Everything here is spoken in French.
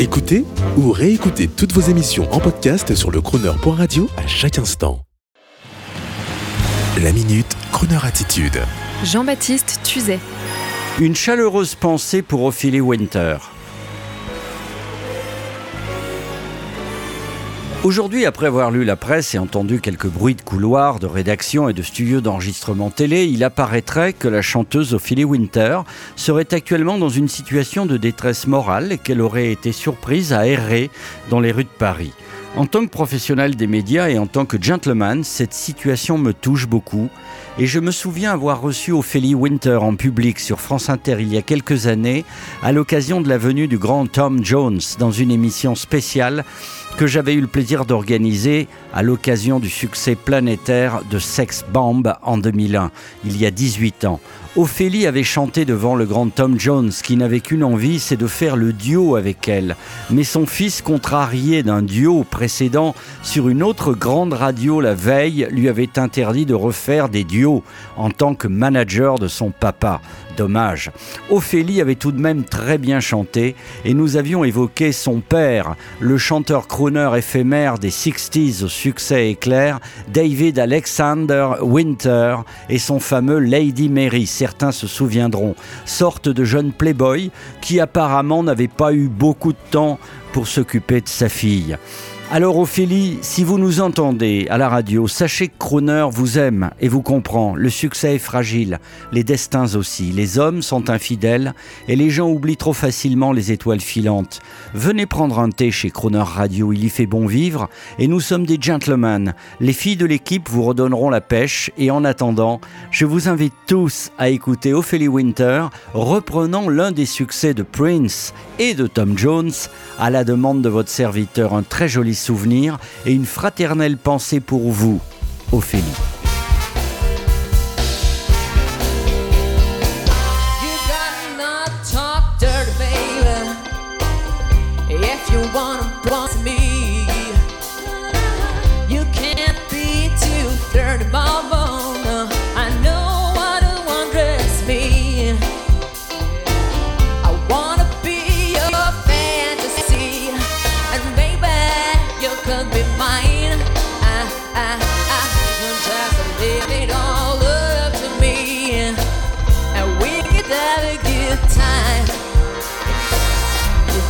Écoutez ou réécoutez toutes vos émissions en podcast sur le crooner.radio à chaque instant. La minute Crooner Attitude. Jean-Baptiste Tuzet. Une chaleureuse pensée pour Ophélie Winter. Aujourd'hui, après avoir lu la presse et entendu quelques bruits de couloirs, de rédaction et de studios d'enregistrement télé, il apparaîtrait que la chanteuse Ophélie Winter serait actuellement dans une situation de détresse morale et qu'elle aurait été surprise à errer dans les rues de Paris. En tant que professionnel des médias et en tant que gentleman, cette situation me touche beaucoup. Et je me souviens avoir reçu Ophélie Winter en public sur France Inter il y a quelques années, à l'occasion de la venue du grand Tom Jones dans une émission spéciale que j'avais eu le plaisir d'organiser à l'occasion du succès planétaire de Sex Bomb en 2001, il y a 18 ans. Ophélie avait chanté devant le grand Tom Jones qui n'avait qu'une envie, c'est de faire le duo avec elle. Mais son fils, contrarié d'un duo précédent sur une autre grande radio la veille, lui avait interdit de refaire des duos en tant que manager de son papa. Dommage. Ophélie avait tout de même très bien chanté et nous avions évoqué son père, le chanteur crooner éphémère des 60s au succès éclair, David Alexander Winter et son fameux Lady Mary, certains se souviendront, sorte de jeune playboy qui apparemment n'avait pas eu beaucoup de temps pour s'occuper de sa fille. Alors Ophélie, si vous nous entendez à la radio, sachez que Croner vous aime et vous comprend. Le succès est fragile, les destins aussi. Les hommes sont infidèles et les gens oublient trop facilement les étoiles filantes. Venez prendre un thé chez Croner Radio, il y fait bon vivre et nous sommes des gentlemen. Les filles de l'équipe vous redonneront la pêche et en attendant, je vous invite tous à écouter Ophélie Winter reprenant l'un des succès de Prince et de Tom Jones à la demande de votre serviteur. Un très joli souvenir et une fraternelle pensée pour vous, Ophélie.